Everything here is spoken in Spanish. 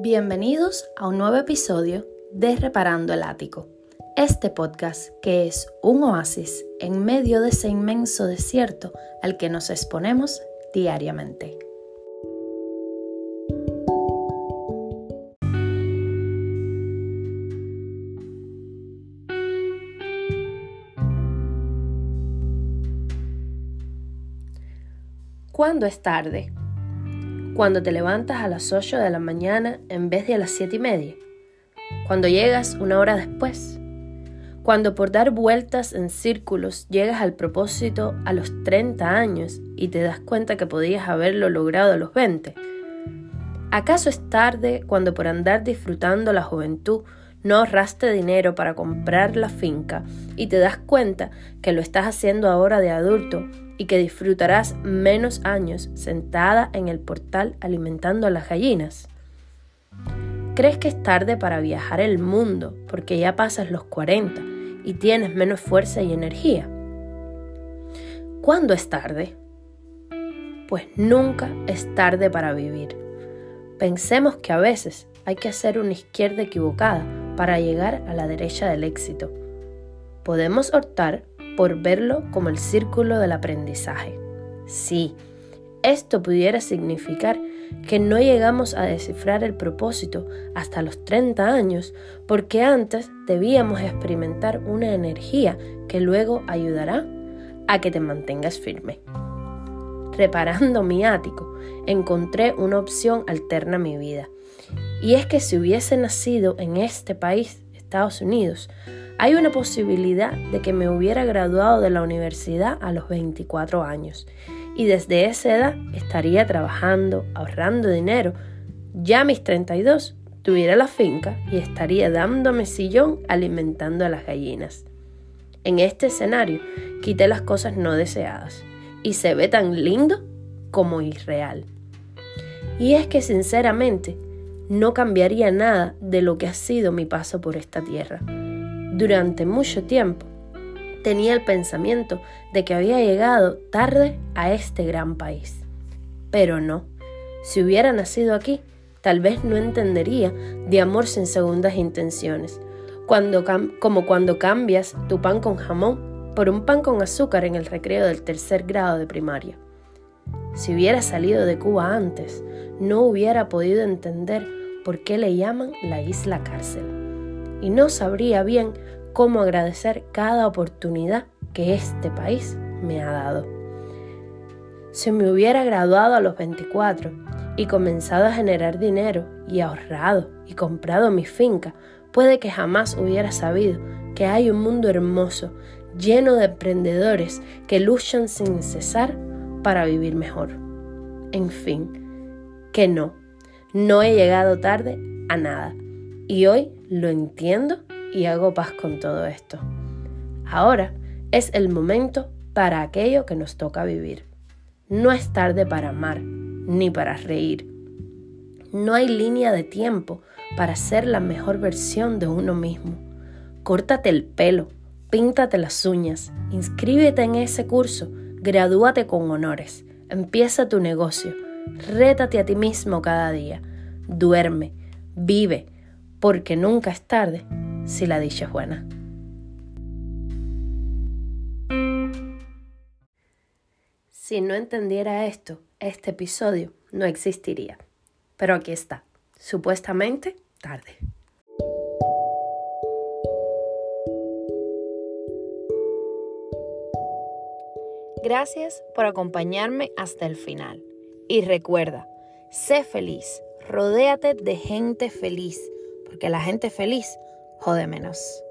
Bienvenidos a un nuevo episodio de Reparando el Ático, este podcast que es un oasis en medio de ese inmenso desierto al que nos exponemos diariamente. ¿Cuándo es tarde? Cuando te levantas a las 8 de la mañana en vez de a las 7 y media. Cuando llegas una hora después. Cuando por dar vueltas en círculos llegas al propósito a los 30 años y te das cuenta que podías haberlo logrado a los 20. ¿Acaso es tarde cuando por andar disfrutando la juventud no ahorraste dinero para comprar la finca y te das cuenta que lo estás haciendo ahora de adulto y que disfrutarás menos años sentada en el portal alimentando a las gallinas. ¿Crees que es tarde para viajar el mundo porque ya pasas los 40 y tienes menos fuerza y energía? ¿Cuándo es tarde? Pues nunca es tarde para vivir. Pensemos que a veces hay que hacer una izquierda equivocada para llegar a la derecha del éxito. Podemos optar por verlo como el círculo del aprendizaje. Sí, esto pudiera significar que no llegamos a descifrar el propósito hasta los 30 años porque antes debíamos experimentar una energía que luego ayudará a que te mantengas firme. Reparando mi ático, encontré una opción alterna a mi vida. Y es que si hubiese nacido en este país, Estados Unidos, hay una posibilidad de que me hubiera graduado de la universidad a los 24 años y desde esa edad estaría trabajando, ahorrando dinero. Ya a mis 32 tuviera la finca y estaría dándome sillón alimentando a las gallinas. En este escenario quité las cosas no deseadas y se ve tan lindo como irreal. Y es que sinceramente no cambiaría nada de lo que ha sido mi paso por esta tierra durante mucho tiempo tenía el pensamiento de que había llegado tarde a este gran país. Pero no, si hubiera nacido aquí, tal vez no entendería de amor sin segundas intenciones, cuando como cuando cambias tu pan con jamón por un pan con azúcar en el recreo del tercer grado de primaria. Si hubiera salido de Cuba antes, no hubiera podido entender por qué le llaman la isla cárcel y no sabría bien cómo agradecer cada oportunidad que este país me ha dado. Si me hubiera graduado a los 24 y comenzado a generar dinero y ahorrado y comprado mi finca, puede que jamás hubiera sabido que hay un mundo hermoso, lleno de emprendedores que luchan sin cesar para vivir mejor. En fin, que no, no he llegado tarde a nada y hoy lo entiendo y hago paz con todo esto. Ahora es el momento para aquello que nos toca vivir. No es tarde para amar ni para reír. No hay línea de tiempo para ser la mejor versión de uno mismo. Córtate el pelo, píntate las uñas, inscríbete en ese curso, gradúate con honores, empieza tu negocio, rétate a ti mismo cada día, duerme, vive, porque nunca es tarde si la dicha es buena. Si no entendiera esto, este episodio no existiría. Pero aquí está, supuestamente tarde. Gracias por acompañarme hasta el final. Y recuerda, sé feliz, rodéate de gente feliz porque la gente feliz jode menos.